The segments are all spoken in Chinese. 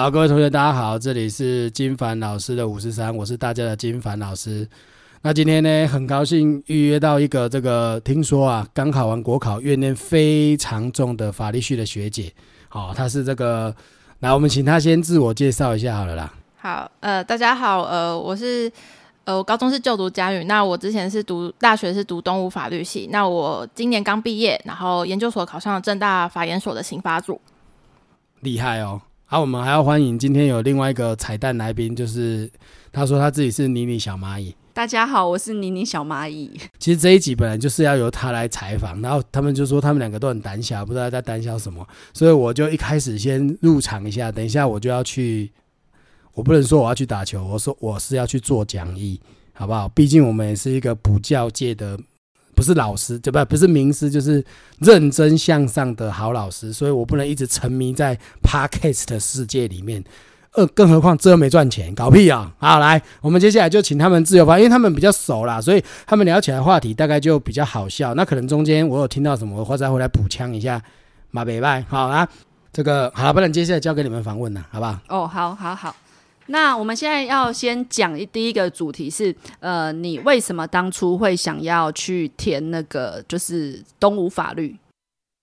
好，各位同学，大家好，这里是金凡老师的五十三，我是大家的金凡老师。那今天呢，很高兴预约到一个这个，听说啊，刚考完国考，怨念非常重的法律系的学姐。好，她是这个，来，我们请她先自我介绍一下好了啦。好，呃，大家好，呃，我是，呃，我高中是就读嘉语，那我之前是读大学是读东吴法律系，那我今年刚毕业，然后研究所考上了正大法研所的刑法组。厉害哦！好，我们还要欢迎今天有另外一个彩蛋来宾，就是他说他自己是妮妮小蚂蚁。大家好，我是妮妮小蚂蚁。其实这一集本来就是要由他来采访，然后他们就说他们两个都很胆小，不知道在胆小什么，所以我就一开始先入场一下，等一下我就要去，我不能说我要去打球，我说我是要去做讲义，好不好？毕竟我们也是一个补教界的，不是老师，对吧？不是名师，就是认真向上的好老师，所以我不能一直沉迷在 podcast 的世界里面。呃，更何况这又没赚钱，搞屁啊！好，来，我们接下来就请他们自由发因为他们比较熟啦，所以他们聊起来话题大概就比较好笑。那可能中间我有听到什么，或者回来补枪一下，马北拜。好啊，这个好了，不然接下来交给你们访问了，好不好？哦，好，好，好。那我们现在要先讲一第一个主题是，呃，你为什么当初会想要去填那个就是东吴法律？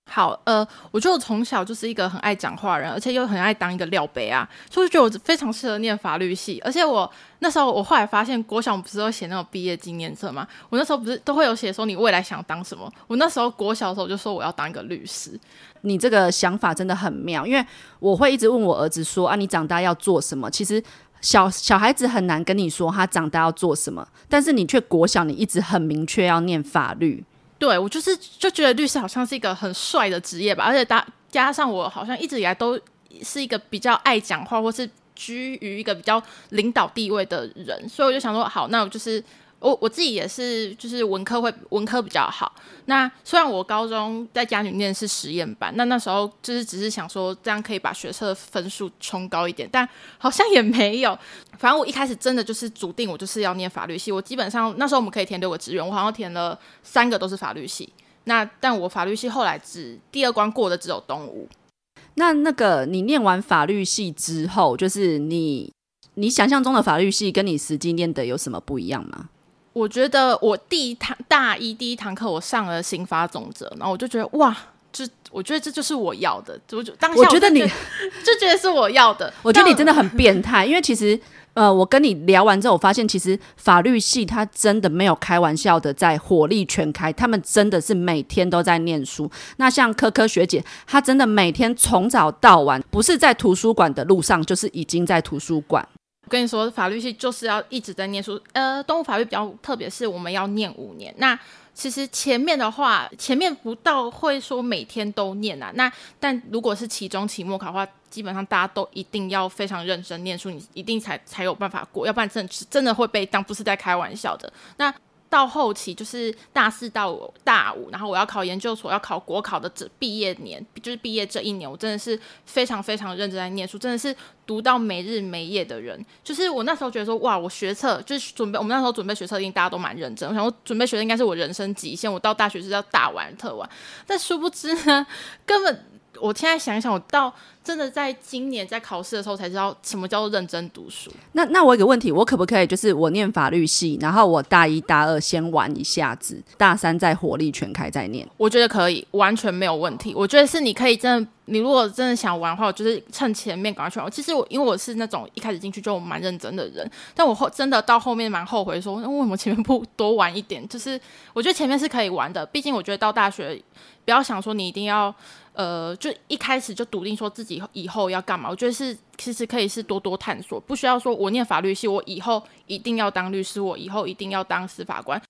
好，呃，我觉得我从小就是一个很爱讲话人，而且又很爱当一个料杯啊，所以觉得我非常适合念法律系。而且我那时候，我后来发现，国小不是都写那种毕业纪念册吗？我那时候不是都会有写说你未来想当什么？我那时候国小的时候就说我要当一个律师。你这个想法真的很妙，因为我会一直问我儿子说啊，你长大要做什么？其实小小孩子很难跟你说他长大要做什么，但是你却国小你一直很明确要念法律。对，我就是就觉得律师好像是一个很帅的职业吧，而且加加上我好像一直以来都是一个比较爱讲话，或是居于一个比较领导地位的人，所以我就想说，好，那我就是。我我自己也是，就是文科会文科比较好。那虽然我高中在家里面是实验班，那那时候就是只是想说这样可以把学测分数冲高一点，但好像也没有。反正我一开始真的就是笃定我就是要念法律系。我基本上那时候我们可以填六个志愿，我好像填了三个都是法律系。那但我法律系后来只第二关过的只有东吴。那那个你念完法律系之后，就是你你想象中的法律系跟你实际念的有什么不一样吗？我觉得我第一堂大一第一堂课，我上了刑法总则，然后我就觉得哇，这我觉得这就是我要的，我就当下我觉得你 就觉得是我要的。我觉得你真的很变态，因为其实呃，我跟你聊完之后，我发现其实法律系他真的没有开玩笑的在火力全开，他们真的是每天都在念书。那像科科学姐，她真的每天从早到晚，不是在图书馆的路上，就是已经在图书馆。我跟你说，法律系就是要一直在念书。呃，动物法律比较特别，是我们要念五年。那其实前面的话，前面不到会说每天都念啊。那但如果是期中、期末考的话，基本上大家都一定要非常认真念书，你一定才才有办法过，要不然真的真的会被当不是在开玩笑的。那到后期就是大四到大五，然后我要考研究所，要考国考的这毕业年，就是毕业这一年，我真的是非常非常认真在念书，真的是读到没日没夜的人。就是我那时候觉得说，哇，我学测就是准备，我们那时候准备学测，一定大家都蛮认真。我想，我准备学测应该是我人生极限，我到大学是要大玩特玩。但殊不知呢，根本我现在想一想，我到。真的在今年在考试的时候才知道什么叫做认真读书。那那我有个问题，我可不可以就是我念法律系，然后我大一大二先玩一下子，大三再火力全开再念？我觉得可以，完全没有问题。我觉得是你可以真的，你如果真的想玩的话，我就是趁前面赶快去玩。其实我因为我是那种一开始进去就蛮认真的人，但我后真的到后面蛮后悔，说为什么前面不多玩一点？就是我觉得前面是可以玩的，毕竟我觉得到大学不要想说你一定要。呃，就一开始就笃定说自己以后要干嘛，我觉得是其实可以是多多探索，不需要说我念法律系，我以后一定要当律师，我以后一定要当司法官。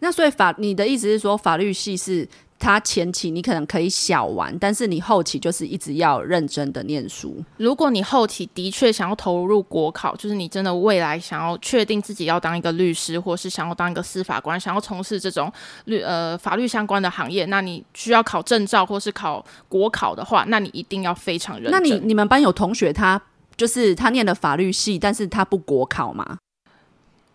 那所以法，你的意思是说法律系是？他前期你可能可以小玩，但是你后期就是一直要认真的念书。如果你后期的确想要投入国考，就是你真的未来想要确定自己要当一个律师，或是想要当一个司法官，想要从事这种律呃法律相关的行业，那你需要考证照或是考国考的话，那你一定要非常认真。那你你们班有同学他就是他念了法律系，但是他不国考吗？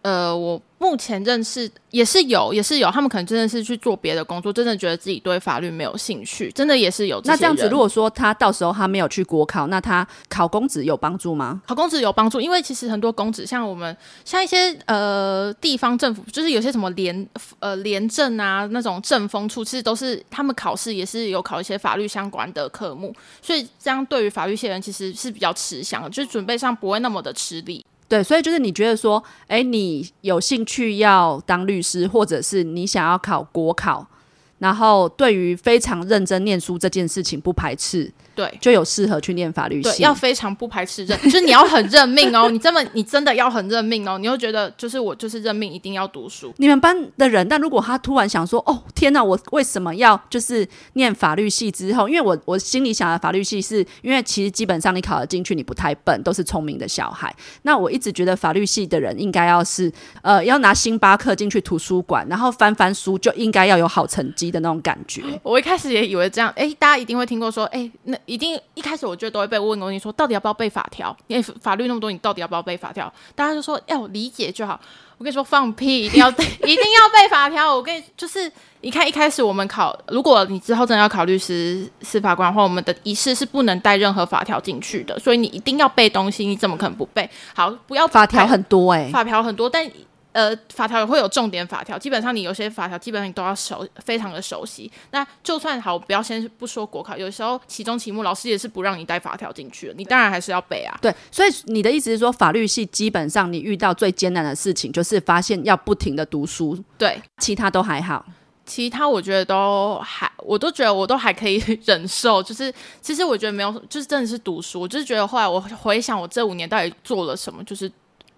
呃，我目前认识也是有，也是有，他们可能真的是去做别的工作，真的觉得自己对法律没有兴趣，真的也是有。那这样子，如果说他到时候他没有去国考，那他考公职有帮助吗？考公职有帮助，因为其实很多公职，像我们像一些呃地方政府，就是有些什么廉呃廉政啊那种政风处，其实都是他们考试也是有考一些法律相关的科目，所以这样对于法律系人其实是比较吃香，就是准备上不会那么的吃力。对，所以就是你觉得说，哎，你有兴趣要当律师，或者是你想要考国考，然后对于非常认真念书这件事情不排斥。对，就有适合去念法律系，要非常不排斥认，就是你要很认命哦，你这么你真的要很认命哦，你又觉得就是我就是认命，一定要读书。你们班的人，但如果他突然想说，哦天哪，我为什么要就是念法律系之后？因为我我心里想的法律系，是因为其实基本上你考得进去，你不太笨，都是聪明的小孩。那我一直觉得法律系的人应该要是呃，要拿星巴克进去图书馆，然后翻翻书，就应该要有好成绩的那种感觉。我一开始也以为这样，哎，大家一定会听过说，哎，那。一定一开始我觉得都会被问过，你说到底要不要背法条？因为法律那么多，你到底要不要背法条？大家就说要理解就好。我跟你说放屁，一定要 一定要背法条。我跟你就是你看一开始我们考，如果你之后真的要考律师、司法官的话，我们的仪式是不能带任何法条进去的，所以你一定要背东西。你怎么可能不背？好，不要法条很多哎，法条很多，但。呃，法条也会有重点法条，基本上你有些法条基本上你都要熟，非常的熟悉。那就算好，不要先不说国考，有时候期中、期末老师也是不让你带法条进去的，你当然还是要背啊。对，所以你的意思是说，法律系基本上你遇到最艰难的事情就是发现要不停的读书，对，其他都还好，其他我觉得都还，我都觉得我都还可以忍受。就是其实我觉得没有，就是真的是读书，我就是觉得后来我回想我这五年到底做了什么，就是。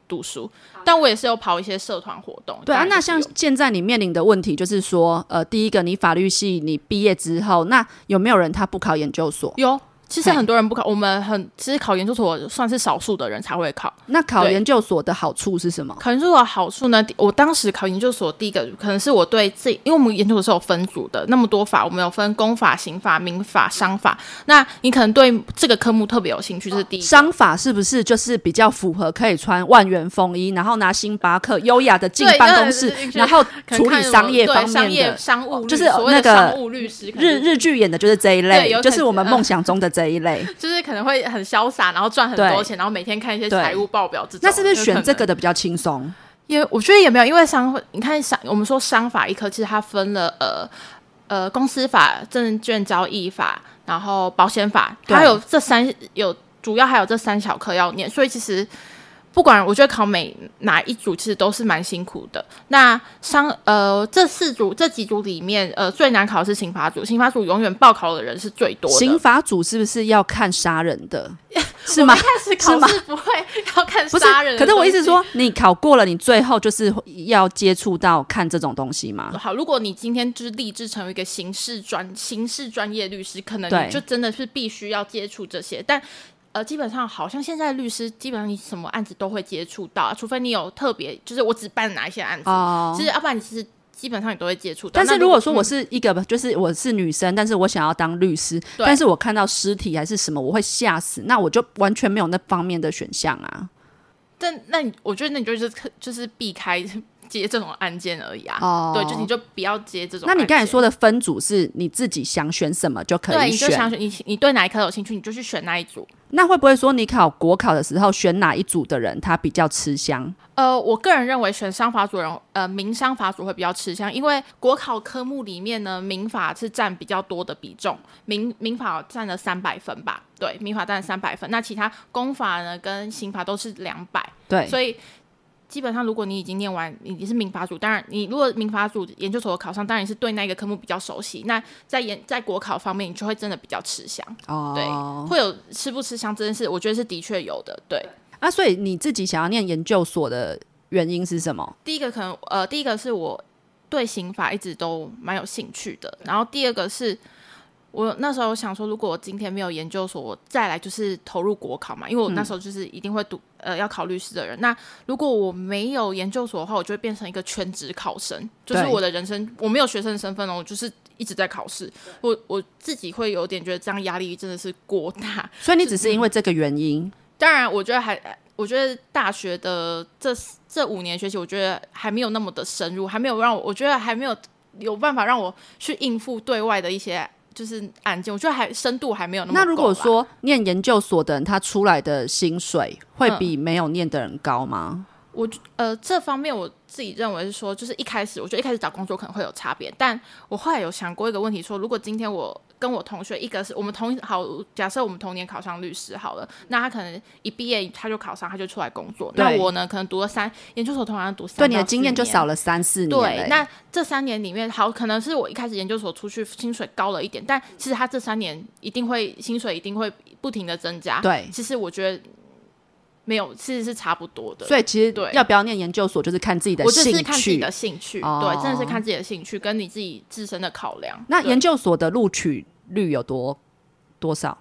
读书，但我也是有跑一些社团活动。对啊，那像现在你面临的问题就是说，呃，第一个，你法律系你毕业之后，那有没有人他不考研究所？有。其实很多人不考，我们很其实考研究所算是少数的人才会考。那考研究所的好处是什么？考研究所的好处呢？我当时考研究所第一个可能是我对这，因为我们研究所是有分组的，那么多法，我们有分公法、刑法、民法、商法。那你可能对这个科目特别有兴趣，这是第一。商法是不是就是比较符合可以穿万元风衣，然后拿星巴克优雅的进办公室，然后处理商业方面的商务，就是那个商务律师。日日剧演的就是这一类，就是我们梦想中的这一类，就是。可能会很潇洒，然后赚很多钱，然后每天看一些财务报表。这种那是不是选这个的比较轻松？因为我觉得也没有，因为商，你看商，我们说商法一科，其实它分了呃呃公司法、证券交易法，然后保险法，它有这三有主要还有这三小科要念，所以其实。不管我觉得考每哪一组其实都是蛮辛苦的。那商呃这四组这几组里面呃最难考的是刑法组，刑法组永远报考的人是最多的。刑法组是不是要看杀人的？是吗？开始考试不会要看杀人。可是我意思说，你考过了，你最后就是要接触到看这种东西吗？好，如果你今天就是立志成为一个刑事专刑事专业律师，可能你就真的是必须要接触这些，但。呃，基本上好像现在律师基本上你什么案子都会接触到，除非你有特别，就是我只办哪一些案子，其实要不然你其实基本上你都会接触到。但是如果说我是一个，就是我是女生，但是我想要当律师，但是我看到尸体还是什么，我会吓死，那我就完全没有那方面的选项啊。但那你我觉得那你就是就是避开。接这种案件而已啊，对，就你就不要接这种。那你刚才说的分组是你自己想选什么就可以选，你就想选你你对哪一科有兴趣，你就去选那一组。那会不会说你考国考的时候选哪一组的人他比较吃香？呃，我个人认为选商法组人，呃，民商法组会比较吃香，因为国考科目里面呢，民法是占比较多的比重，民民法占了三百分吧，对，民法占了三百分，那其他公法呢跟刑法都是两百，对，所以。基本上，如果你已经念完，你是民法组，当然，你如果民法组研究所考上，当然是对那个科目比较熟悉。那在研在国考方面，你就会真的比较吃香。哦，对，会有吃不吃香这件事，我觉得是的确有的。对，啊，所以你自己想要念研究所的原因是什么？第一个可能，呃，第一个是我对刑法一直都蛮有兴趣的，然后第二个是。我那时候想说，如果我今天没有研究所，我再来就是投入国考嘛，因为我那时候就是一定会读呃要考律师的人。那如果我没有研究所的话，我就会变成一个全职考生，就是我的人生我没有学生身份哦，我就是一直在考试。我我自己会有点觉得这样压力真的是过大。所以你只是因为这个原因？当然，我觉得还我觉得大学的这这五年学习，我觉得还没有那么的深入，还没有让我，我觉得还没有有办法让我去应付对外的一些就是案件，我觉得还深度还没有那么那如果说念研究所的人，他出来的薪水会嗯比没有念的人高吗？我呃这方面我自己认为是说，就是一开始我觉得一开始找工作可能会有差别，但我后来有想过一个问题说如果今天我跟我同学一个是我们同好，假设我们同年考上律师好了，那他可能一毕业他就考上，他就出来工作。那我呢，可能读了三研究所，同样读三对，你的经验就少了三四年。对，那这三年里面，好，可能是我一开始研究所出去薪水高了一点，但其实他这三年一定会薪水一定会不停的增加。对其实我觉得没有，其实是差不多的。所以其实对要不要念研究所，就是看自己的我就兴是看自己趣。的兴趣，哦对，真的是看自己的兴趣跟你自己自身的考量。那研究所的录取率有多多少？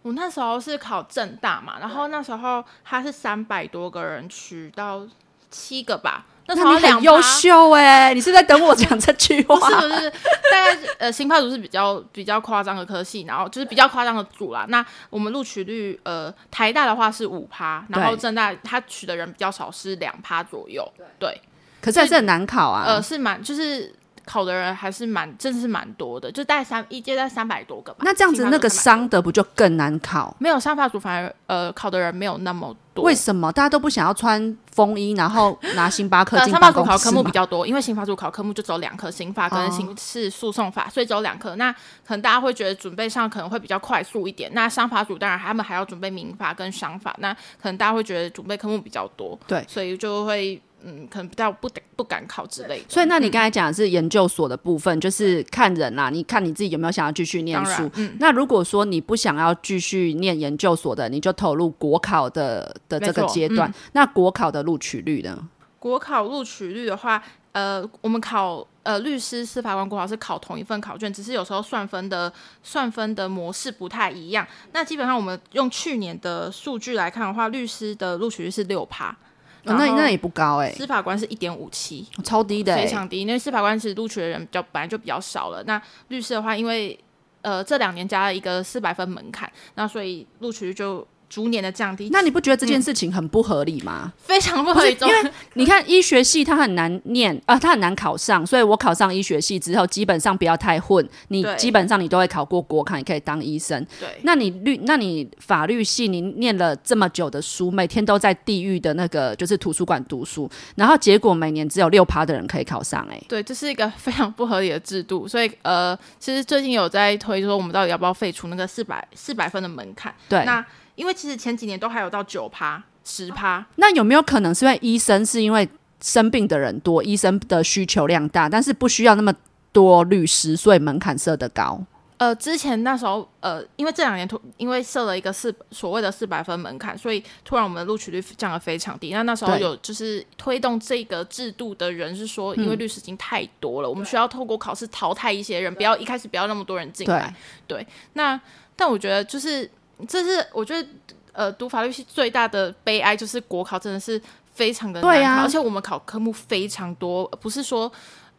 我那时候是考正大嘛，然后那时候他是三百多个人取到七个吧，那时那候两趴你很优秀哎、你是在等我讲这句话？不是不是，大概呃，新派组是比较比较夸张的科系，然后就是比较夸张的组啦。那我们录取率，呃，台大的话是五趴，然后对正大他取的人比较少，是两趴左右。对，可是还是很难考啊。呃，是蛮就是考的人还是蛮，真的是蛮多的，就大概三一届在三百多个吧。那这样子，刑法组300那个商的不就更难考？没有商法组反而呃考的人没有那么多。为什么大家都不想要穿风衣，然后拿星巴克呃，进商法办公室组考科目比吗？较多，因为刑法组考科目就只有两科，刑法跟哦刑事诉讼法，所以只有两科。那可能大家会觉得准备上可能会比较快速一点。那商法组当然他们还要准备民法跟商法，那可能大家会觉得准备科目比较多，对所以就会嗯，可能比较不敢不敢考之类的。所以，那你刚才讲的是研究所的部分，就是看人啦，你看你自己有没有想要继续念书，。嗯，那如果说你不想要继续念研究所的，你就投入国考的的这个阶段。嗯那国考的录取率呢？国考录取率的话，呃，我们考呃律师、司法官、国考是考同一份考卷，只是有时候算分的算分的模式不太一样。那基本上我们用去年的数据来看的话，律师的录取率是六趴，哦、那那也不高哎、司法官是一点五七，超低的、欸，非常低。因为司法官其实录取的人比较本来就比较少了，那律师的话，因为呃这两年加了一个四百分门槛，那所以录取率就逐年的降低。那你不觉得这件事情很不合理吗？非常不合理，因为你看医学系它很难念啊、它很难考上，所以我考上医学系之后，基本上不要太混，你基本上你都会考过国考，你可以当医生。对那你律，那你法律系，你念了这么久的书，每天都在地狱的那个就是图书馆读书，然后结果每年只有六趴的人可以考上、欸，对，这是一个非常不合理的制度，所以呃，其实最近有在推说，我们到底要不要废除那个四百四百分的门槛？对。那因为其实前几年都还有到九趴、十趴，那有没有可能是因为医生是因为生病的人多，医生的需求量大，但是不需要那么多律师，所以门槛设得高？呃，之前那时候呃，因为这两年突因为设了一个四所谓的四百分门槛，所以突然我们的录取率降得非常低。那那时候有就是推动这个制度的人是说，因为律师已经太多了，我们需要透过考试淘汰一些人，不要一开始不要那么多人进来。对，那但我觉得就是这是我觉得呃读法律系最大的悲哀就是国考真的是非常的难考，对啊而且我们考科目非常多，不是说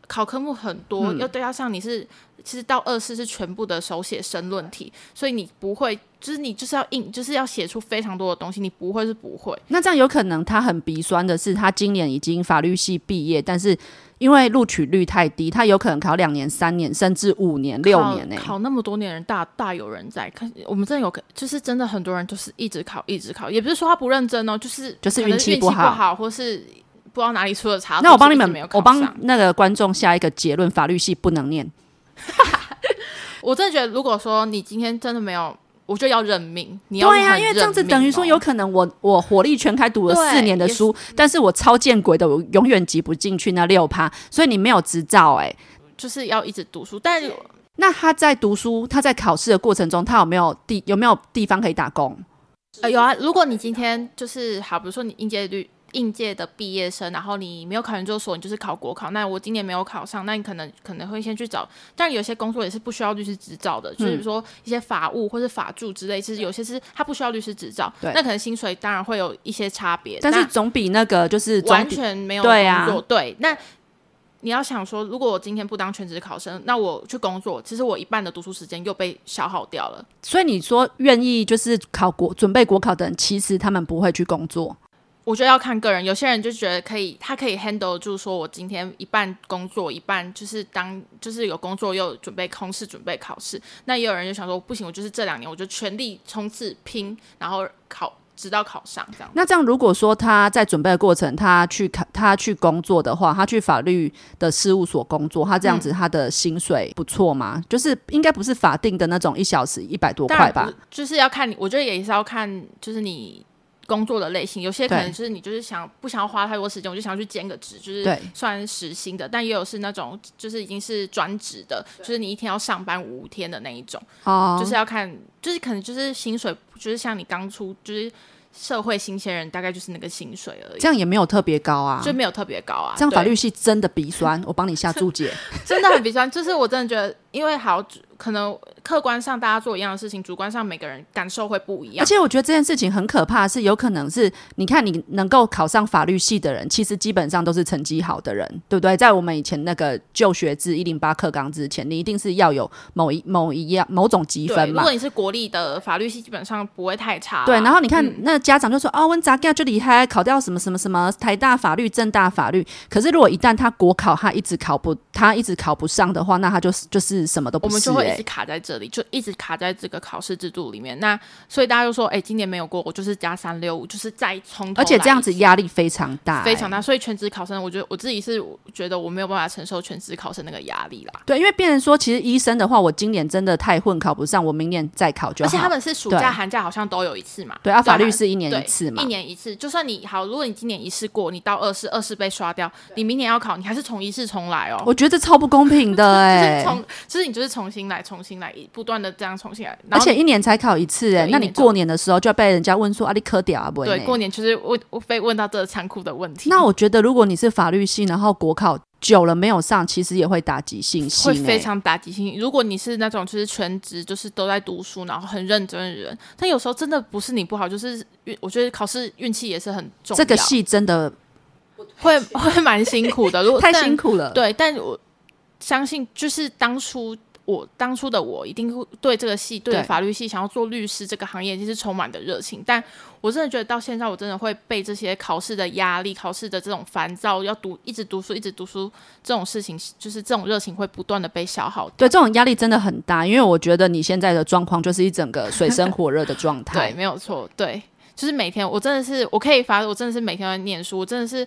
考科目很多，嗯又加上你是其实到二试是全部的手写申论题，所以你不会就是你就是要硬就是要写出非常多的东西，你不会是不会。那这样有可能他很鼻酸的是，他今年已经法律系毕业，但是因为录取率太低，他有可能考两年、三年，甚至五年、六年呢、考那么多年人大大有人在看，我们真的有就是真的很多人就是一直考一直考，也不是说他不认真哦，就是就是运运气不好好，或是不知道哪里出了差错。那我帮你们我帮那个观众下一个结论：法律系不能念。我真的觉得，如果说你今天真的没有，我就要认命。你要对呀、很因为这样子等于说，哦有可能我我火力全开读了四年的书，但是我超见鬼的，我永远挤不进去那六趴，所以你没有执照哎、就是要一直读书，但那他在读书，他在考试的过程中，他有没有地有没有地方可以打工？呃有啊。如果你今天就是好，比如说你应届率。应届的毕业生，然后你没有考研究所，你就是考国考。那我今年没有考上，那你可能可能会先去找。但有些工作也是不需要律师执照的，就是说一些法务或是法助之类，其实有些是他不需要律师执照，对那可能薪水当然会有一些差别。但是总比那个就是完全没有对啊工作，对，那你要想说，如果我今天不当全职考生，那我去工作，其实我一半的读书时间又被消耗掉了。所以你说愿意就是考国准备国考的人，其实他们不会去工作。我觉得要看个人，有些人就觉得可以，他可以 handle 住，说我今天一半工作，一半就是当就是有工作又准备空试准备考试。那也有人就想说，不行，我就是这两年我就全力冲刺拼，然后考直到考上这样。那这样如果说他在准备的过程，他去考他去工作的话，他去法律的事务所工作，他这样子他的薪水不错吗？就是应该不是法定的那种一小时一百多块吧？就是要看你，我觉得也是要看，就是你。工作的类型，有些可能就是你就是想不想要花太多时间，我就想要去兼个职，就是算时薪的。但也有是那种就是已经是专职的，就是你一天要上班五天的那一种。哦，就是要看，就是可能就是薪水，就是像你刚出就是社会新鲜人，大概就是那个薪水而已。这样也没有特别高啊，就没有特别高啊。这样法律系真的鼻酸，我帮你下注解，真的很鼻酸。就是我真的觉得，因为好可能。客观上大家做一样的事情，主观上每个人感受会不一样。而且我觉得这件事情很可怕，是有可能是你看你能够考上法律系的人，其实基本上都是成绩好的人，对不对？在我们以前那个就学制一零八课纲之前，你一定是要有某一某一样某种积分嘛。如果你是国立的法律系，基本上不会太差。对，然后你看那家长就说：“哦，温杂盖就厉害，考掉什么什么什么台大法律、正大法律。”可是如果一旦他国考他一直考不他一直考不上的话，那他就是就是什么都不是。我们就会一直卡在这里，就一直卡。在这个考试制度里面，那所以大家就说，哎，今年没有过，我就是加三六五，就是再从头。而且这样子压力非常大，非常大。所以全职考生，我觉得我自己是觉得我没有办法承受全职考生那个压力啦。对，因为别人说，其实医生的话，我今年真的太混，考不上，我明年再考就好。而且他们是暑假、寒假好像都有一次嘛。对啊，法律是一年一次嘛，一年一次。就算你好，如果你今年一次过，你到二试，二试被刷掉，你明年要考，你还是从一试重来哦。我觉得超不公平的哎，从就是你就是重新来，重新来，不断的这样重新来，而且。一年才考一次哎，那你过年的时候就要被人家问说啊，你科屌啊不？对，过年就是问我被问到这个残酷的问题。那我觉得，如果你是法律系，然后国考久了没有上，其实也会打击信心，会非常打击信心。如果你是那种就是全职，就是都在读书，然后很认真的人，但有时候真的不是你不好，就是运，我觉得考试运气也是很重要。这个戏真的会会蛮辛苦的，如果 太辛苦了。对，但我相信就是当初。我当初的我一定会对这个系，对法律系想要做律师这个行业，就是充满的热情。但我真的觉得到现在，我真的会被这些考试的压力、考试的这种烦躁，要读一直读书、一直读书这种事情，就是这种热情会不断的被消耗。对，这种压力真的很大，因为我觉得你现在的状况就是一整个水深火热的状 态。对，没有错。对，就是每天我真的是我可以发，我真的是每天在念书，我真的是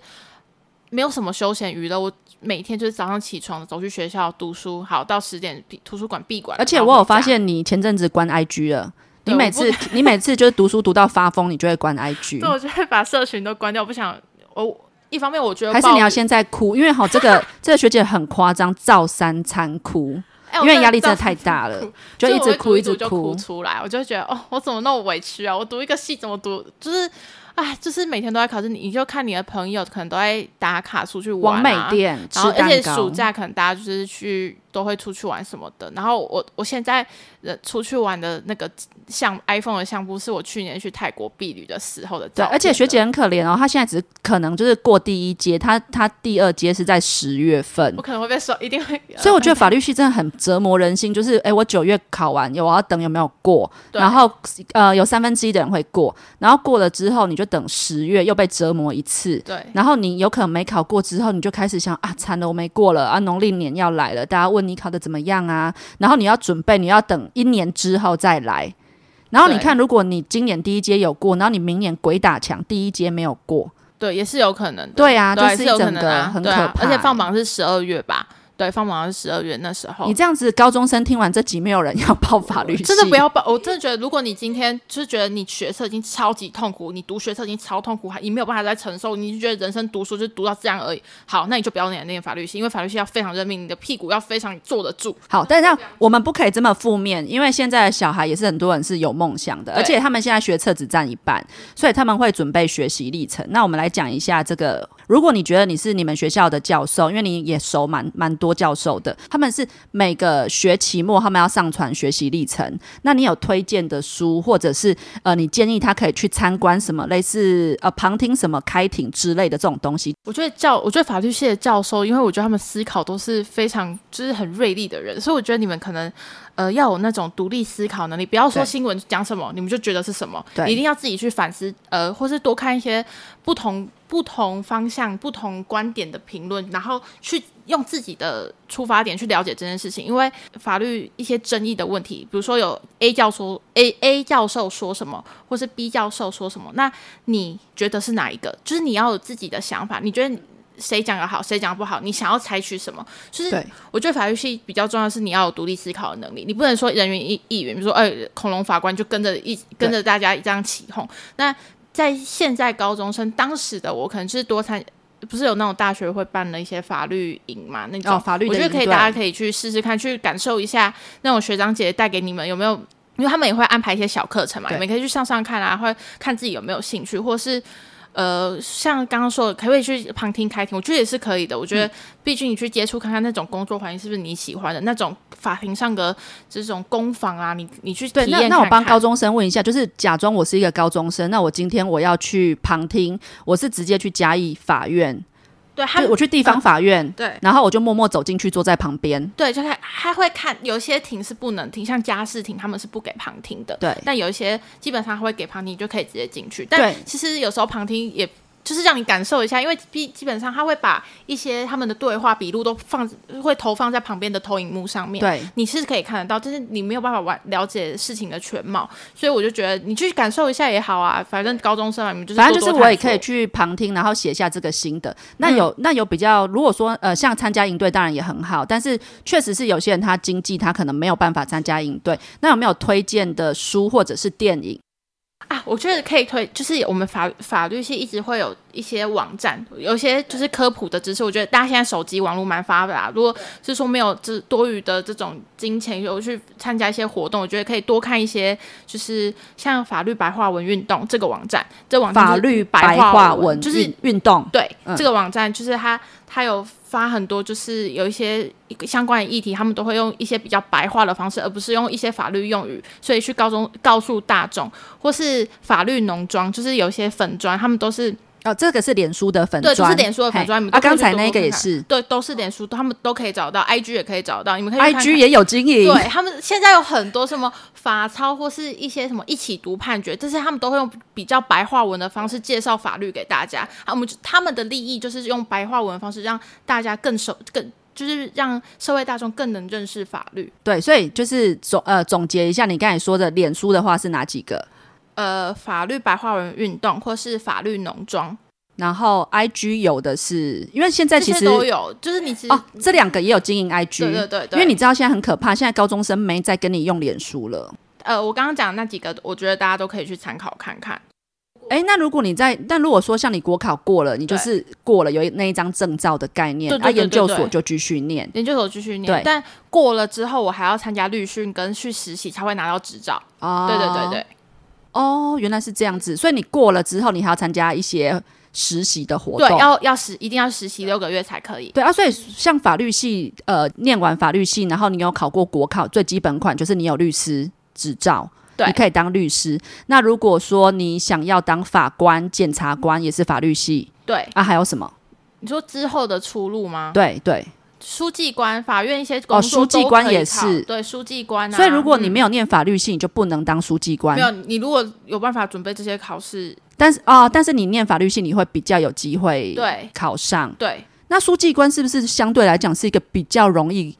没有什么休闲娱乐。我。每天就是早上起床走去学校读书，好到十点图书馆闭馆。而且我有发现你前阵子关 IG 了，你每次 你每次就是读书读到发疯，你就会关 IG。对，我就会把社群都关掉，我不想我一方面我觉得还是你要现在哭，因为好这个 这个学姐很夸张，照三餐哭，因为压力真的太大了，就一直哭一直哭出来，我就觉得哦，我怎么那么委屈啊？我读一个戏怎么读，就是。哎，就是每天都在考试，你你就看你的朋友可能都在打卡出去玩啊，然后而且暑假可能大家就是去。都会出去玩什么的，然后我我现在呃出去玩的那个像 iPhone 的相簿，是我去年去泰国避旅的时候的。对，而且学姐很可怜哦，她现在只是可能就是过第一阶，她她第二阶是在十月份。我可能会被说，一定会。所以我觉得法律系真的很折磨人心，就是哎，我九月考完有，我要等有没有过，然后呃有三分之一的人会过，然后过了之后你就等十月又被折磨一次。对，然后你有可能没考过之后，你就开始想啊，惨了，我没过了啊，农历年要来了，大家问。你考的怎么样啊？然后你要准备，你要等一年之后再来。然后你看，如果你今年第一阶有过，然后你明年鬼打墙，第一阶没有过，对，也是有可能的。对啊，就是有可能很可怕。而且放榜是十二月吧？对，放榜是十二月那时候。你这样子，高中生听完这集，没有人要报法律系，真的不要报。我真的觉得，如果你今天就是觉得你学测已经超级痛苦，你读学测已经超痛苦，还你没有办法再承受，你就觉得人生读书就读到这样而已。好，那你就不要念念法律系，因为法律系要非常认命，你的屁股要非常坐得住。好，但是我们不可以这么负面，因为现在的小孩也是很多人是有梦想的，而且他们现在学测只占一半，所以他们会准备学习历程。那我们来讲一下这个如果你觉得你是你们学校的教授，因为你也熟蛮蛮多教授的，他们是每个学期末他们要上传学习历程，那你有推荐的书，或者是呃，你建议他可以去参观什么类似呃旁听什么开庭之类的这种东西？我觉得教，我觉得法律系的教授，因为我觉得他们思考都是非常就是很锐利的人，所以我觉得你们可能呃要有那种独立思考能力，不要说新闻讲什么你们就觉得是什么，对。你一定要自己去反思，呃，或是多看一些不同不同方向、不同观点的评论，然后去用自己的出发点去了解这件事情。因为法律一些争议的问题，比如说有 A 教授 A A 教授说什么，或是 B 教授说什么，那你觉得是哪一个？就是你要有自己的想法，你觉得谁讲的好，谁讲不好，你想要采取什么？就是我觉得法律系比较重要的是你要有独立思考的能力，你不能说人云亦亦云，比如说哎，恐龙法官就跟着一跟着大家这样起哄。那在现在高中生，当时的我可能是多参。不是有那种大学会办的一些法律营嘛？那种、哦法律的我觉得可以，大家可以去试试看，去感受一下那种学长姐带给你们有没有，因为他们也会安排一些小课程嘛，你们可以去上上看啊，或看自己有没有兴趣，或是呃，像刚刚说的，可不可以去旁听开庭？我觉得也是可以的。我觉得，毕竟你去接触看看那种工作环境是不是你喜欢的，那种法庭上的这种攻防啊，你你去对，体验那那我帮高中生问一下，就是假装我是一个高中生，那我今天我要去旁听，我是直接去嘉义法院，对他我去地方法院，对然后我就默默走进去，坐在旁边。对，就他他会看有些庭是不能停，像家事庭他们是不给旁听的，对但有一些基本上会给旁听，你就可以直接进去。但对其实有时候旁听也。就是让你感受一下，因为基基本上他会把一些他们的对话笔录都放，会投放在旁边的投影幕上面。对，你是可以看得到，但是你没有办法完了解事情的全貌，所以我就觉得你去感受一下也好啊。反正高中生嘛，你们就是反正就是我也可以去旁听，然后写下这个心得。那有、那有比较，如果说呃，像参加营队当然也很好，但是确实是有些人他经济他可能没有办法参加营队。那有没有推荐的书或者是电影？啊，我觉得可以推，就是我们法法律系一直会有一些网站，有些就是科普的知识。我觉得大家现在手机网络蛮发达，如果是说没有这多余的这种金钱，有去参加一些活动，我觉得可以多看一些，就是像法律白话文运动这个网站，这网站就是法律白白话文，就是运运动。对、嗯这个网站，就是它它有发很多，就是有一些相关的议题，他们都会用一些比较白话的方式，而不是用一些法律用语，所以去高中告诉大众，或是法律浓妆，就是有一些粉砖，他们都是哦，这个是脸书的粉对，就是脸书的粉啊，刚才那个也是对，都是脸书，他们都可以找到，IG 也可以找到，你们可以，IG 也有经营。对他们现在有很多什么法操或是一些什么一起读判决，这些他们都会用比较白话文的方式介绍法律给大家。啊，我们就他们的利益就是用白话文的方式让大家更熟更。就是让社会大众更能认识法律。对，所以就是总呃总结一下，你刚才说的脸书的话是哪几个？呃，法律白话文运动或是法律农庄，然后 IG 有的是，因为现在其实都有。就是你其实、哦，这两个也有经营 IG，对对对对，因为你知道现在很可怕，现在高中生没再跟你用脸书了。呃，我刚刚讲的那几个，我觉得大家都可以去参考看看。哎，那如果你在，但如果说像你国考过了，你就是过了有那一张证照的概念，啊，对对对研究所就继续念。研究所继续念对，但过了之后，我还要参加律训跟去实习才会拿到执照。哦，对对对对。哦，原来是这样子，所以你过了之后，你还要参加一些实习的活对，动。要要实一定要实习六个月才可以。对啊，所以像法律系，呃，念完法律系，然后你有考过国考，最基本款就是你有律师执照，对你可以当律师。那如果说你想要当法官、检察官，也是法律系对，啊，还有什么？你说之后的出路吗？对对，书记官、法院一些工作书记官也是对，书记官啊。所以如果你嗯没有念法律系，你就不能当书记官没。有，你如果有办法准备这些考试，但是啊、但是你念法律系，你会比较有机会对考上。对，那书记官是不是相对来讲是一个比较容易，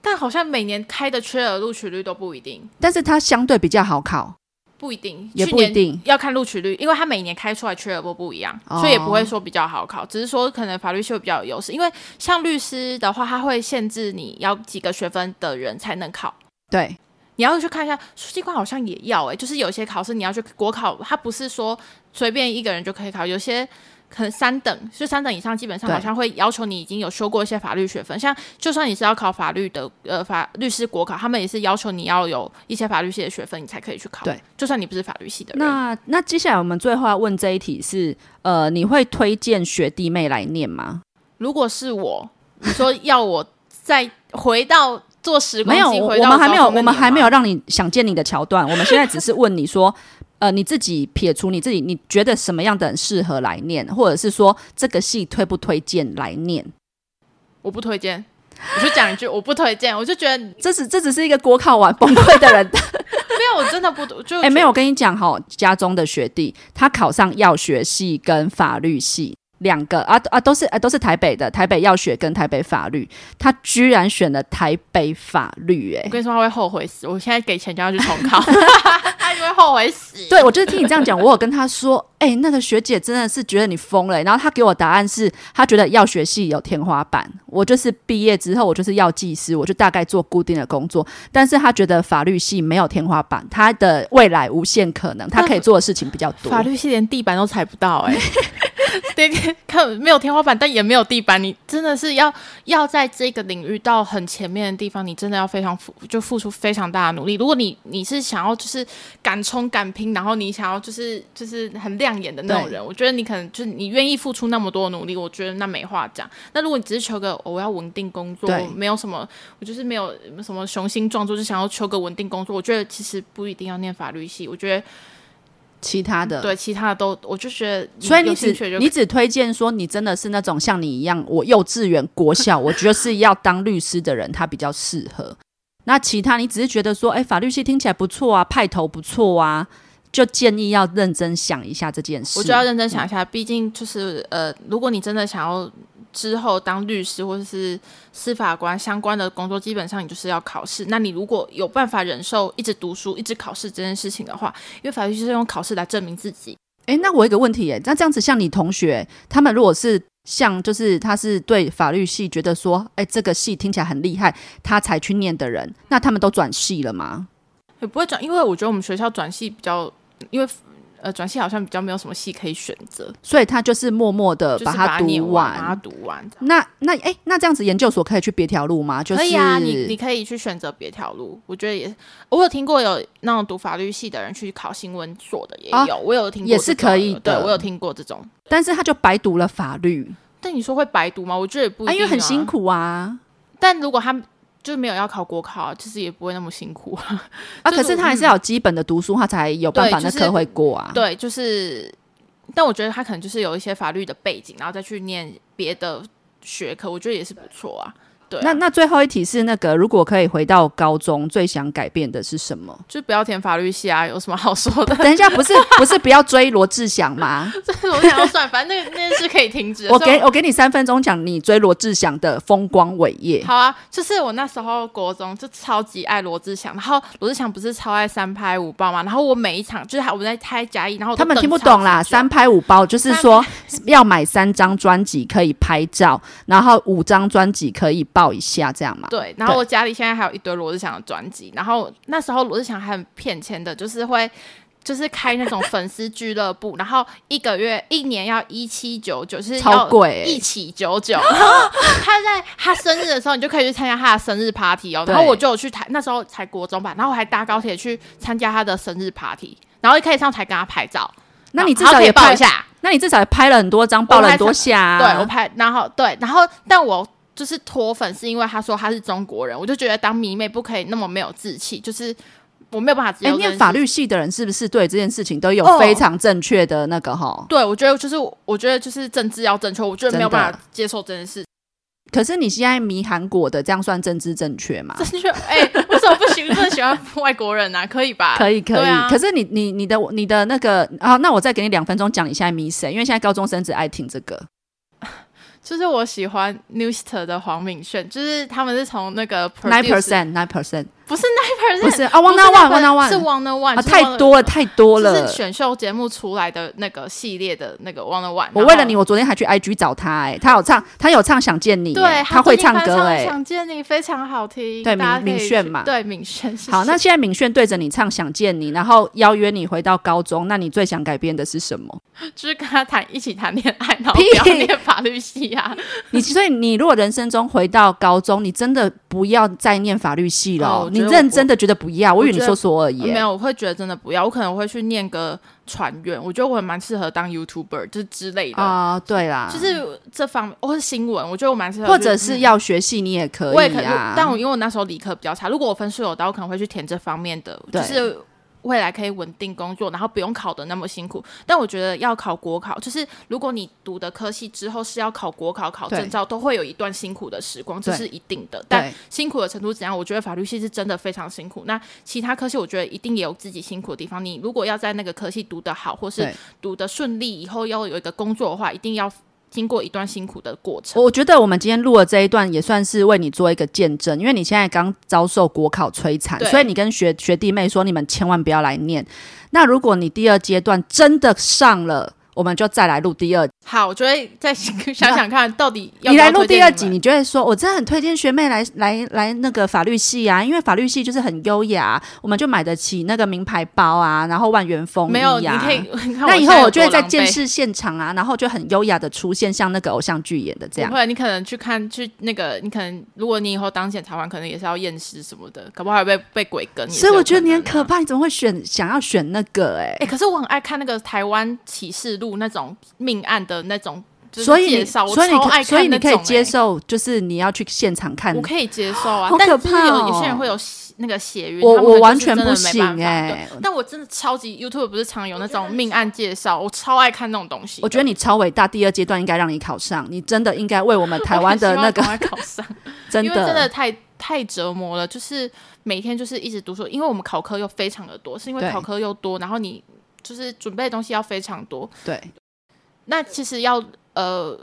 但好像每年开的缺额录取率都不一定，但是它相对比较好考？不一定，也不一定要看录取率，因为它每年开出来缺额都不一样，哦所以也不会说比较好考，只是说可能法律系会比较有优势，因为像律师的话，他会限制你要几个学分的人才能考。对，你要去看一下书记官好像也要哎、就是有些考试你要去国考，他不是说随便一个人就可以考，有些。可能三等，就三等以上，基本上好像会要求你已经有修过一些法律学分。像就算你是要考法律的，呃，法律师国考，他们也是要求你要有一些法律系的学分，你才可以去考。对，就算你不是法律系的人，那那接下来我们最后要问这一题是，呃，你会推荐学弟妹来念吗？如果是我，你说要我再回到做时光 我我们还没有，我们还没有让你想见你的桥段。我们现在只是问你说，呃，你自己撇除你自己，你觉得什么样的人适合来念，或者是说这个戏推不推荐来念？我不推荐，我就讲一句 我不推荐，我就觉得这只这只是一个国考完崩溃的人。没有，我真的不就哎、没有，我跟你讲哈，家中的学弟他考上药学系跟法律系。两个啊啊都是啊都是台北的台北药学跟台北法律，他居然选了台北法律、哎我，跟你说他会后悔死，我现在给钱叫他去重考，后悔死。对，我就是听你这样讲，我有跟他说，哎、那个学姐真的是觉得你疯了欸、然后他给我答案是，他觉得药学系有天花板，我就是毕业之后我就是药剂师，我就大概做固定的工作，但是他觉得法律系没有天花板，他的未来无限可能，他可以做的事情比较多。法律系连地板都踩不到、哎，对，看没有天花板，但也没有地板，你真的是要要在这个领域到很前面的地方，你真的要非常付就付出非常大的努力。如果你你是想要就是敢冲敢拼，然后你想要就是就是很亮眼的那种人，我觉得你可能就是你愿意付出那么多的努力，我觉得那没话讲。那如果你只是求个、哦我要稳定工作对，没有什么，我就是没有什么雄心壮志，就想要求个稳定工作，我觉得其实不一定要念法律系，我觉得。其他的，对，其他的都，我就觉得所以你只你只推荐说你真的是那种像你一样，我幼稚园、国小，我觉得是要当律师的人，他比较适合。那其他你只是觉得说，哎，法律系听起来不错啊，派头不错啊，就建议要认真想一下这件事。我就要认真想一下，毕竟就是呃，如果你真的想要之后当律师或者是司法官相关的工作，基本上你就是要考试。那你如果有办法忍受一直读书、一直考试这件事情的话，因为法律就是用考试来证明自己。哎，那我有一个问题，哎，那这样子像你同学，他们如果是像就是他是对法律系觉得说，哎，这个系听起来很厉害，他才去念的人，那他们都转系了吗？也不会转，因为我觉得我们学校转系比较，因为呃转系好像比较没有什么系可以选择，所以他就是默默的把它读完，把它读完。那那哎，那这样子研究所可以去别条路吗？就是可以啊，你你可以去选择别条路。我觉得也，我有听过有那种读法律系的人去考新闻所的也啊有，我有听过也是可以的对我有听过这种。但是他就白读了法律但你说会白读吗？我觉得也不一啊，定、因为很辛。苦啊但如果他就没有要考国考，其实也不会那么辛苦。啊！啊 可是他还是要有基本的读书，他才有办法那科会过啊。对，就是，但我觉得他可能就是有一些法律的背景，然后再去念别的学科，我觉得也是不错啊。对啊那那最后一题是那个，如果可以回到高中，最想改变的是什么？就不要填法律系啊，有什么好说的？等一下，不是 不是不要追罗志祥吗？我想要算，反正那个那件事可以停止。我给我给你三分钟讲你追罗志祥的风光伟业。好啊，就是我那时候国中就超级爱罗志祥，然后罗志祥不是超爱三拍五包嘛，然后我每一场就是还我们在开甲乙，然后他们听不懂啦，三拍五包就是说 要买三张专辑可以拍照，然后五张专辑可以报一下，这样嘛？对，然后我家里现在还有一堆罗志祥的专辑，然后那时候罗志祥还很骗钱的，就是会。就是开那种粉丝俱乐部，然后一个月一年要一七九九，就是超要贵欸一起九九。然 后他在他生日的时候，你就可以去参加他的生日 party 哦。然后我就有去台，那时候才国中吧，然后我还搭高铁去参加他的生日 party，然后可以上台跟他拍照。那你至少也拍，报一下，那你至少也拍了很多张，报了很多下、啊。对我拍，然后对，然后但我就是脱粉，是因为他说他是中国人，我就觉得当迷妹不可以那么没有志气，就是我没有办法接哎。念法律系的人是不是对这件事情都有哦非常正确的那个哈？对，我觉得就是我觉得就是政治要正确，我觉得没有办法接受这件事。可是你现在迷韩国的，这样算政治正确吗？正确，哎、为什么不行？真的喜欢外国人啊？可以吧？可以可以，啊可是你你你的你的那个啊，那我再给你两分钟讲你现在迷谁，因为现在高中生只爱听这个。就是我喜欢 Newster 的黄敏炫，就是他们是从那个 Nine percent, nine percent。不是 Nine 不是啊，One 不是 One Nine One One 是 One One，啊，太多了，太多了就是。选秀节目出来的那个系列的那个 One One。我为了你，我昨天还去 IG 找他、哎，他有唱，他有唱《想见你》对哎，他会唱歌、哎。想见你非常好听，对敏敏炫嘛对敏炫。好，那现在敏炫对着你唱《想见你》，然后邀约你回到高中，那你最想改变的是什么？就是跟他谈一起谈恋爱，然后屁不要念法律系啊。你所以你如果人生中回到高中，你真的不要再念法律系了哦、你认真的觉得不要？我以为你说说而已、没有，我会觉得真的不要，我可能会去念个船员，我觉得我还蛮适合当 YouTuber，就是之类的。啊、对啦，就是这方面，或是新闻，我觉得我蛮适合，或者是要学系，你也可以我也可以。但我因为我那时候理科比较差，如果我分数有到，我可能会去填这方面的，就是未来可以稳定工作，然后不用考的那么辛苦。但我觉得要考国考，就是如果你读的科系之后是要考国考、考证照，都会有一段辛苦的时光，这是一定的。但辛苦的程度怎样？我觉得法律系是真的非常辛苦。那其他科系我觉得一定也有自己辛苦的地方。你如果要在那个科系读得好，或是读得顺利，以后要有一个工作的话，一定要经过一段辛苦的过程。我觉得我们今天录的这一段也算是为你做一个见证，因为你现在刚遭受国考摧残，所以你跟学学弟妹说，你们千万不要来念。那如果你第二阶段真的上了，我们就再来录第二集。好，我就会再想想看，到底你来录第二集，你们你就会说，我真的很推荐学妹来来来那个法律系啊，因为法律系就是很优雅，我们就买得起那个名牌包啊，然后万元风衣没有，你啊可以。那以后我就会在多狼狈见识现场啊，然后就很优雅的出现，像那个偶像剧演的这样不。会，你可能去看去那个，你可能如果你以后当检察官，可能也是要验尸什么的，可不好还会被被鬼跟。所以我觉得你很可。怕，你怎么会选想要选那个、欸？哎、可是我很爱看那个台湾启示录那种命案的那种，就是所以所以你可超爱看所以你可以接受，就是你要去现场看。我。可以接受啊好，但可是有怕哦。有些人会有那个血晕，我我完全不行哎欸但我真的超级 YouTube 不是常有那种命案介绍，我超爱看那种东西。我觉得你超伟大，第二阶段应该让你考上，你真的应该为我们台湾的那个 考上，真的。真的的太太折磨了，就是每天就是一直读书，因为我们考科又非常的多，是因为考科又多，然后你就是准备的东西要非常多。对那其实要呃，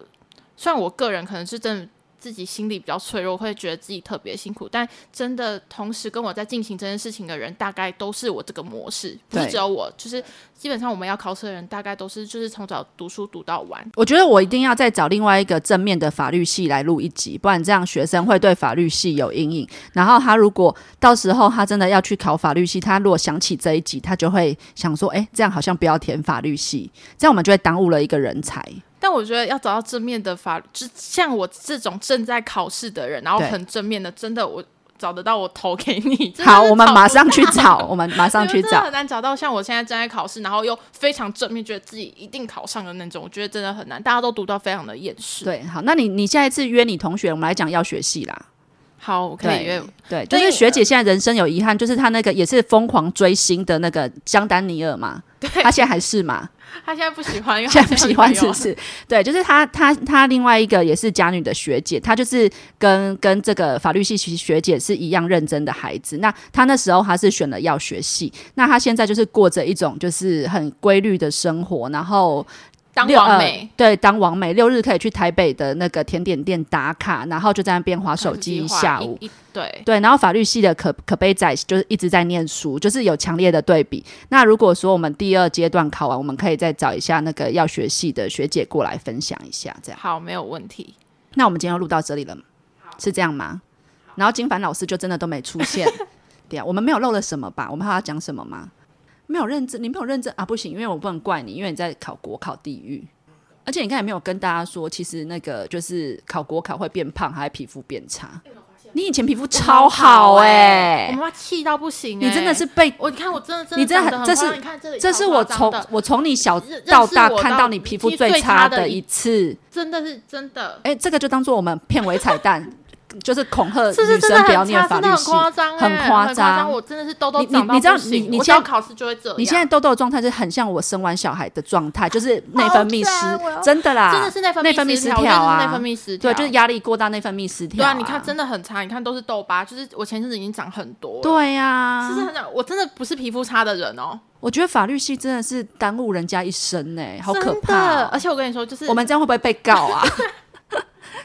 虽然我个人可能是真的自己心里比较脆弱，会觉得自己特别辛苦，但真的同时跟我在进行这件事情的人，大概都是我这个模式，不是只有我，就是基本上我们要考试的人，大概都是就是从早读书读到晚。我觉得我一定要再找另外一个正面的法律系来录一集，不然这样学生会对法律系有阴影。然后他如果到时候他真的要去考法律系，他如果想起这一集，他就会想说：“哎，这样好像不要填法律系，这样我们就会耽误了一个人才。但我觉得要找到正面的法，就像我这种正在考试的人，然后很正面的，真的我找得到，我投给你。”好，我们马上去找，我们马上去找真的很。难找到像我现在正在考试，然后又非常正面，觉得自己一定考上的那种，我觉得真的很难。大家都读到非常的厌世。，对，好，那你你下一次约你同学，我们来讲药学系啦。好，我可以约。对，就是学姐现在人生有遗憾，就是她那个也是疯狂追星的那个江丹尼尔嘛，她现在还是嘛，他现在不喜欢，现在不喜欢是是不是？对，就是他，他，他另外一个也是家女的学姐，她就是跟跟这个法律系学姐是一样认真的孩子。那她那时候她是选了药学系，那她现在就是过着一种就是很规律的生活，然后当六呃完美。对，当王美六日可以去台北的那个甜点店打卡，然后就在那边划手机一下午。对，对，然后法律系的可可悲仔就是一直在念书，就是有强烈的对比。那如果说我们第二阶段考完，我们可以再找一下那个药学系的学姐过来分享一下，这样。好，没有问题。那我们今天要录到这里了，是这样吗？然后金凡老师就真的都没出现，对啊，我们没有漏了什么吧？我们还要讲什么吗？没有认真，你没有认真啊？不行，因为我不能怪你，因为你在考国考地狱，而且你刚才没有跟大家说，其实那个就是考国考会变胖，还皮肤变差。你以前皮肤超好哎、我妈气到不行、你真的欸是被，我你看我真的真的你真的很这是你看这里这是我从我从你小到大看到你皮肤最最差差的一的一次。真的是真的，哎、这个就当做我们片尾彩蛋，就是恐吓女生不要念法律系。夸张、欸，很很夸张我真的是痘痘你你长到你知道不行你你现在我只要考试就会这样，你现在痘痘的状态是很像我生完小孩的状态，就是内分泌失真的啦，真的是内分泌失失调，啊，内分泌失调，对，就是压力过大，内分泌失调、对啊，你看真的很差，你看都是痘疤，就是我前阵子已经长很多了，对呀、是很长，我真的不是皮肤差的人哦，我觉得法律系真的是耽误人家一生呢、好可怕、而且我跟你说，就是我们这样会不会被告啊？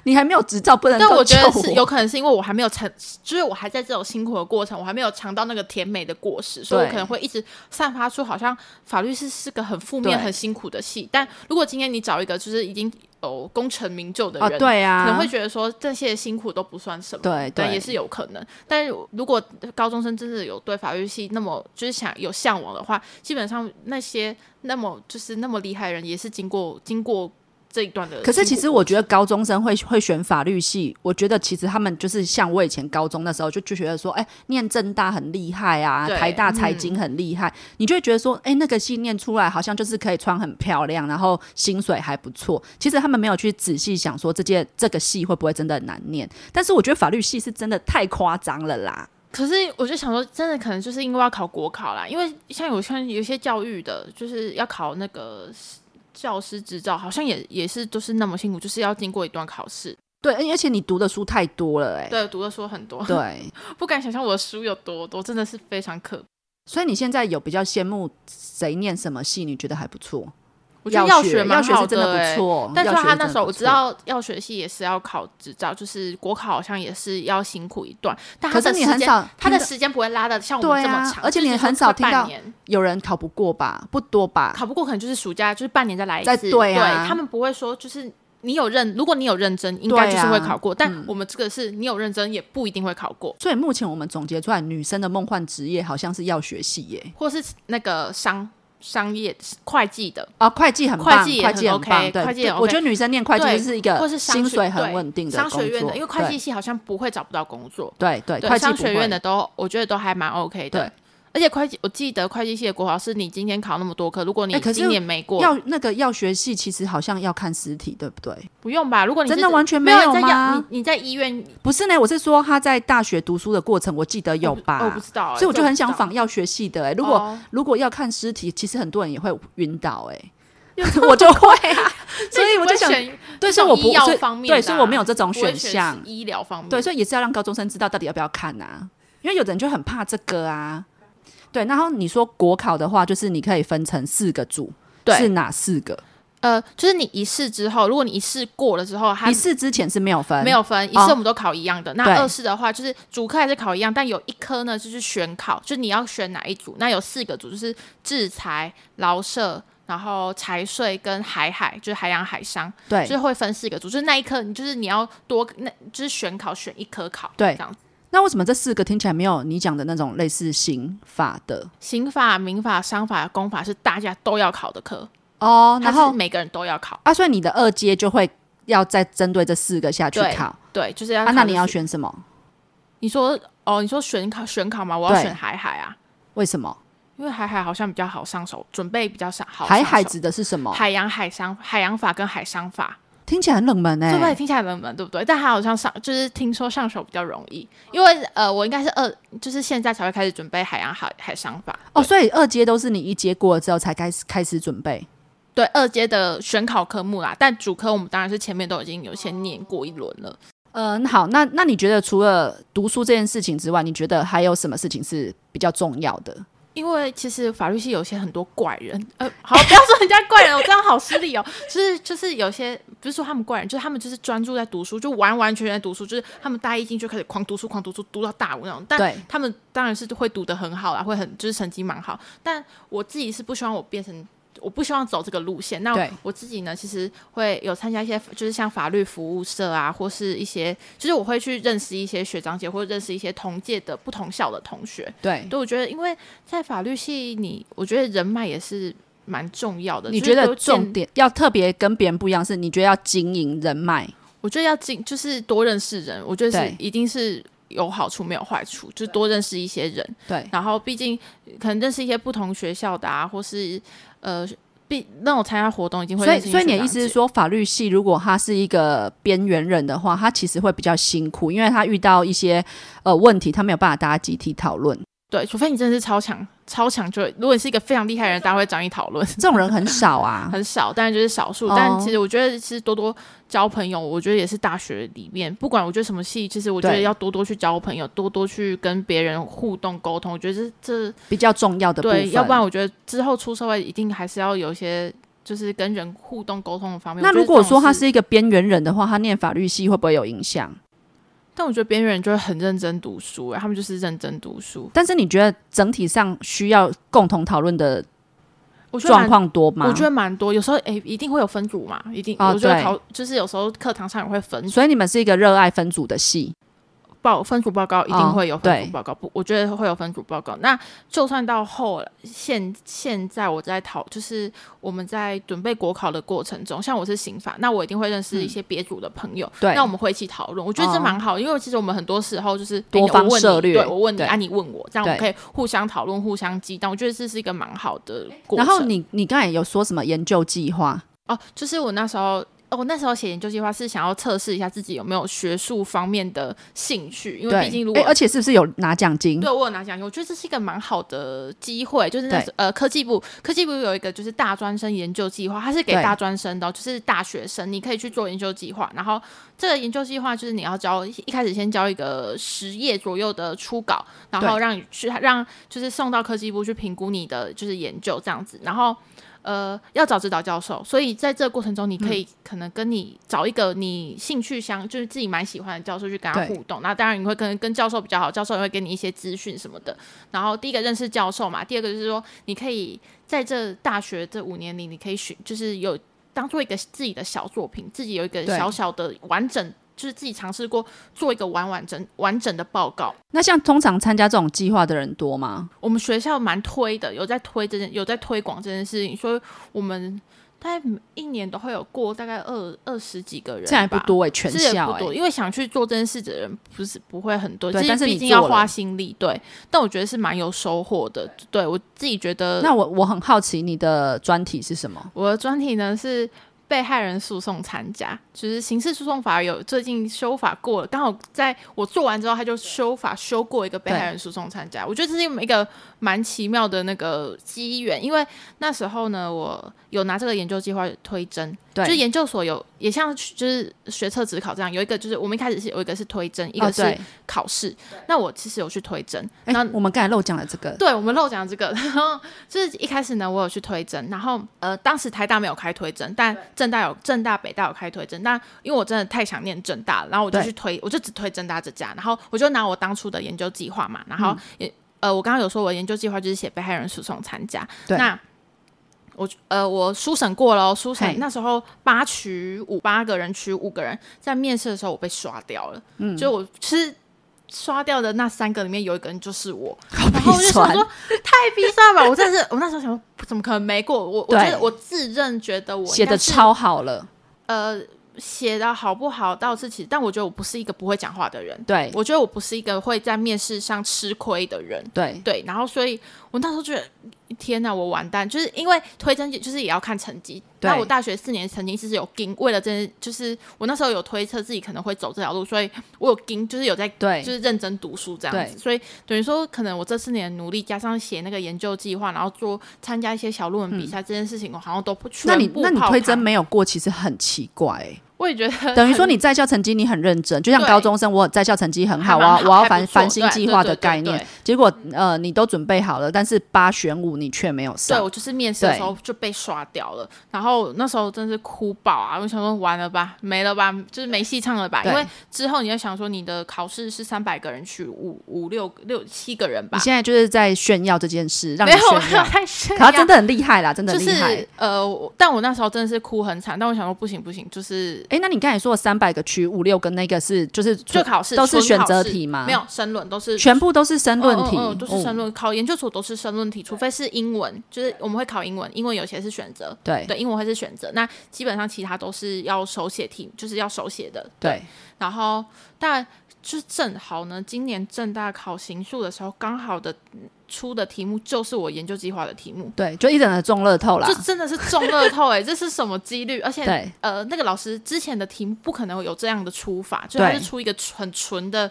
你你还没有执照，不能够但我觉得是有可能是因为我还没有尝，就是我还在这种辛苦的过程，我还没有尝到那个甜美的果实，所以我可能会一直散发出好像法律是是个很负面、很辛苦的戏。但如果今天你找一个就是已经有功成名就的啊，人，对啊，可能会觉得说这些辛苦都不算什么，对对但也是有可能。但是如果高中生真的有对法律系那么就是想有向往的话，基本上那些那么就是那么厉害的人，也是经过经过这一段的。可是其实我觉得高中生会会选法律系，我觉得其实他们就是像我以前高中的时候就就觉得说，哎、念正大很厉害啊，台大财经很厉害，你就会觉得说，哎、那个系念出来好像就是可以穿很漂亮，然后薪水还不错。其实他们没有去仔细想说这件这个系会不会真的很难念，但是我觉得法律系是真的太夸张了啦。可是我就想说，真的可能就是因为要考国考啦，因为像有像有一些教育的，就是要考那个教师执照，好像也也是都是那么辛苦，就是要经过一段考试。对，而且你读的书太多了、哎，对，读的书很多，对，不敢想象我的书有多多，真的是非常可。所以你现在有比较羡慕谁念什么系？你觉得还不错？我觉得药学蛮好药学是真的欸不错，但是他那时候我知道药学系也是要考执照，就是国考好像也是要辛苦一段，但他可是的时很少他的时间不会拉的像我们这么长，而且你很少听到有人考不过吧？不多吧？考不过可能就是暑假就是半年再来一次，对啊他们不会说就是。你有认，如果你有认真，应该就是会考过。但我们这个是你有认真，也不一定会考过，所以目前我们总结出来，女生的梦幻职业好像是药学系耶。或是那个商商业会计的，啊，会计很棒，会计也 OK，对会计我觉得女生念会计是一个或是薪水很稳定的商学院的，因为会计系好像不会找不到工作。对对对，商学院的都我觉得都还蛮 OK 的。对而且会计，我记得会计系的国考是你今天考那么多科，如果你哎可是今年没过，要那个药学系其实好像要看实体，对不对？不用吧？如果你真的完全没没有你在药吗你你在医院不是呢，我是说他在大学读书的过程，我记得有吧？我不知道欸、所以我就很想仿药学系的、哎，如果、哦如果要看尸体，其实很多人也会晕倒、哎，我就会啊，所以我就想，对，所以我不医药所以对，所以我没有这种选选项，医疗方面，对，所以也是要让高中生知道到底要不要看呐、因为有的人就很怕这个啊。对，然后你说国考的话，就是你可以分成四个组，对是哪四个？呃，就是你一试之后，如果你一试过了之后，它一试之前是没有分，没有分，一哦试我们都考一样的。对那二试的话，就是主科还是考一样，但有一科呢就是选考，就是你要选哪一组。那有四个组，就是制裁、劳社，然后财税跟海海，就是海洋海商，对就是会分四个组。就是那一科，你就是你要多，那就是选考选一科考，对这样子。那为什么这四个听起来没有你讲的那种类似刑法的刑法、民法、商法、公法是大家都要考的课，哦？它然后是每个人都要考。啊，所以你的二阶就会要再针对这四个下去考对，就是要啊？那你要选什么？你说哦，你说选考选考吗？我要对选海海啊，为什么？因为海海好像比较好上手，准备比较上好上手。海海指的是什么？海洋海商海洋法跟海商法，听起来很冷门哎、对不对？听起来冷门，对不对？但它好像上就是听说上手比较容易，因为呃，我应该是二，就是现在才会开始准备海洋海海商法。哦，所以二阶都是你一阶过了之后才开始开始准备。对二阶的选考科目啦，但主科我们当然是前面都已经有先念过一轮了。嗯，好，那那你觉得除了读书这件事情之外，你觉得还有什么事情是比较重要的？因为其实法律系有些很多怪人，呃，好，不要说人家怪人，我这样好失礼哦。就是就是有些不是说他们怪人，就是他们就是专注在读书，就完完全全读书，就是他们大一进去就开始狂读书，狂读书，读到大五那种。但他们当然是会读得很好啦，会很就是成绩蛮好。但我自己是不希望我变成。我不希望走这个路线。那我自己呢，其实会有参加一些，就是像法律服务社啊，或是一些，就是我会去认识一些学长姐，或者认识一些同届的不同校的同学。对，对，我觉得因为在法律系你，我觉得人脉也是蛮重要的。你觉得重点要特别跟别人不一样，是你觉得要经营人脉，我觉得要经，就是多认识人，我觉得是一定是有好处没有坏处，就是多认识一些人。对然后毕竟可能认识一些不同学校的啊，或是呃，必那种参加活动一定会所以所以你的意思是说，法律系如果他是一个边缘人的话，他其实会比较辛苦，因为他遇到一些呃问题，他没有办法大家集体讨论，对，除非你真的是超强，超强就如果你是一个非常厉害的人，大家会找你讨论。这种人很少啊。很少，但是就是少数。哦但其实我觉得，其实多多交朋友，我觉得也是大学里面，不管我觉得什么系，其实我觉得要多多去交朋友，多多去跟别人互动沟通。我觉得这这比较重要的部分，对，要不然我觉得之后出社会一定还是要有一些就是跟人互动沟通的方面。那如果说他是一个边缘人的话，他念法律系会不会有影响？但我觉得边缘人就会很认真读书、欸，他们就是认真读书。但是你觉得整体上需要共同讨论的状况多吗？我觉得蛮多，有时候诶、一定会有分组嘛，一定。哦我觉得对考就是有时候课堂上也会分所以你们是一个热爱分组的系，报分组报告，一定哦会有分对组报告。不，我觉得会有分组报告。那就算到后现现在我在讨，就是我们在准备国考的过程中，像我是刑法，那我一定会认识一些别组的朋友，嗯对那我们会一起讨论。我觉得这哦蛮好，因为其实我们很多时候就是多方涉略你对我问你啊，你问我，这样我们可以互相讨论、互相激荡。我觉得这是一个蛮好的过程。然后你你刚才有说什么研究计划？哦，就是我那时候，哦，我那时候写研究计划是想要测试一下自己有没有学术方面的兴趣，因为，毕竟如果诶而且是不是有拿奖金？对我有拿奖金，我觉得这是一个蛮好的机会。就是那呃科技部科技部有一个就是大专生研究计划，它是给大专生的哦、就是大学生，你可以去做研究计划。然后这个研究计划就是你要交一开始先交一个十页左右的初稿，然后让你去让就是送到科技部去评估你的就是研究这样子，然后。呃，要找指导教授，所以在这个过程中，你嗯可以可能跟你找一个你兴趣相，就是自己蛮喜欢的教授去跟他互动。那当然你会跟跟教授比较好，教授也会给你一些资讯什么的。然后第一个认识教授嘛，第二个就是说，你可以在这大学这五年里，你可以选，就是有当做一个自己的小作品，自己有一个小小的完整，就是自己尝试过做一个完完整完整的报告。那像通常参加这种计划的人多吗？我们学校蛮推的，有在推这件，有在推广这件事情，所以我们大概一年都会有过大概二二十几个人吧，这还不多哎、全校哎、不多，因为想去做这件事的人不是不会很多，但是你毕竟要花心力，对。但我觉得是蛮有收获的，对我自己觉得。那我我很好奇你的专题是什么？我的专题呢是被害人诉讼参加，就是刑事诉讼法有最近修法过了，刚好在我做完之后，他就修法修过一个被害人诉讼参加，我觉得这是一个蛮奇妙的那个机缘，因为那时候呢，我有拿这个研究计划推甄，对。就是研究所有也像就是学测职考这样，有一个就是我们一开始是有一个是推甄，一个是考试，那我其实有去推甄，哎、那我们刚才漏讲了这个，对，我们漏讲这个，然后就是一开始呢，我有去推甄，然后呃，当时台大没有开推甄，但正大有正大、北大有开推甄，但因为我真的太想念正大了，然后我就去推，我就只推正大这家，然后我就拿我当初的研究计划嘛，然后嗯。也、呃，我刚刚有说我研究计划就是写被害人诉讼参加，对。那。我呃，我初审过了哦，初审那时候八取五，八个人取五个人，在面试的时候我被刷掉了，嗯，就我其实刷掉的那三个里面有一个人就是我，然后我就想说太逼算了吧！我真的是，我那时候想说，怎么可能没过？我我觉得我自认觉得我写的超好了，呃写的好不好倒是其实，但我觉得我不是一个不会讲话的人，对。我觉得我不是一个会在面试上吃亏的人。对。对，然后所以我那时候觉得，天哪，我完蛋！就是因为推甄就是也要看成绩。那我大学四年曾经其实有盯，为了这，就是我那时候有推测自己可能会走这条路，所以我有盯，就是有在对就是认真读书这样子。所以等于说，可能我这四年的努力加上写那个研究计划，然后做参加一些小论文比赛、这件事情，我好像都不全那你那你推甄没有过，其实很奇怪、欸。我也觉得等于说你在校成绩你很认真，就像高中生，我在校成绩很好，我要我要繁繁星计划的概念，结果呃你都准备好了，但是八选五你却没有上对上我，就是面试的时候就被刷掉了，然后那时候真是哭爆啊！我想说完了吧，没了吧，就是没戏唱了吧？因为之后你要想说你的考试是三百个人去，五五六六七个人吧你？现在就是在炫耀这件事，让你炫耀，炫耀可他真的很厉害啦，真的厉害是。呃，但我那时候真的是哭很惨，但我想说不行不行，就是哎、那你刚才说的三百个区五六个那个是就是就考试都是选择题吗？没有申论，都是全部都是申论题，嗯嗯嗯都是申哦。论，考研究所都是申论题，除非是英文，就是我们会考英文，英文有些是选择，对。对，英文会是选择，那基本上其他都是要手写题，就是要手写的，对。然后但就是正好呢，今年正大考刑诉的时候，刚好的出的题目就是我研究计划的题目，对，就一整个中乐透啦这。真的是中乐透哎、这是什么几率？而且对呃，那个老师之前的题目不可能有这样的出法，就他是出一个很纯的。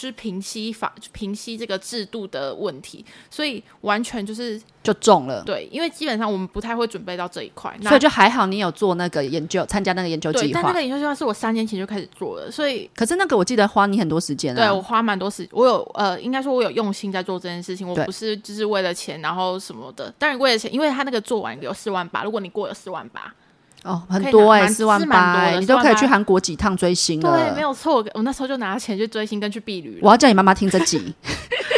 就是平息法平息这个制度的问题，所以完全就是就中了。对，因为基本上我们不太会准备到这一块，所以就还好，你有做那个研究，参加那个研究，计划但那。个研究计划是我三年前就开始做了，所以可是那个我记得花你很多时间啊。对我花蛮多时，我有呃，应该说我有用心在做这件事情，我不是就是为了钱，然后什么的。当然为了钱，因为他那个做完有四万八，如果你过了四万八，哦，很多哎、欸四万是八你都可以4万八去韩国几趟追星了。对，没有错，我我那时候就拿钱去追星跟去避旅。我要叫你妈妈听这集。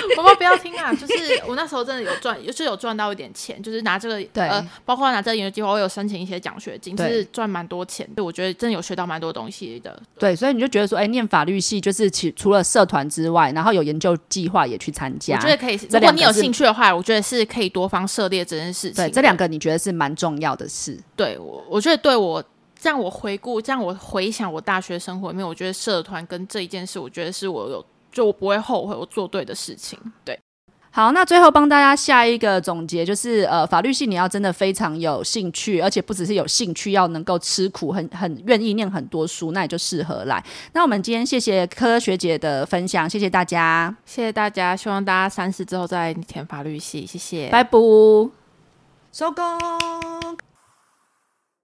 不要听啊！就是我那时候真的有赚，就是有赚到一点钱，就是拿这个对呃，包括拿这个研究计划，我有申请一些奖学金，就是赚蛮多钱。对，我觉得真的有学到蛮多东西的。对，所以你就觉得说，哎、念法律系就是其除了社团之外，然后有研究计划也去参加。我觉得可以，如果你有兴趣的话，我觉得是可以多方涉猎这件事情。对这两个你觉得是蛮重要的事。对我，我觉得对我这样我回顾，这样我回想我大学生活里面，我觉得社团跟这一件事，我觉得是我有就我不会后悔我做对的事情。对，好，那最后帮大家下一个总结，就是呃，法律系你要真的非常有兴趣，而且不只是有兴趣，要能够吃苦，很很愿意念很多书，那也就适合来。那我们今天谢谢科学姐的分享，谢谢大家，谢谢大家，希望大家三思之后再填法律系，谢谢，拜拜，收工。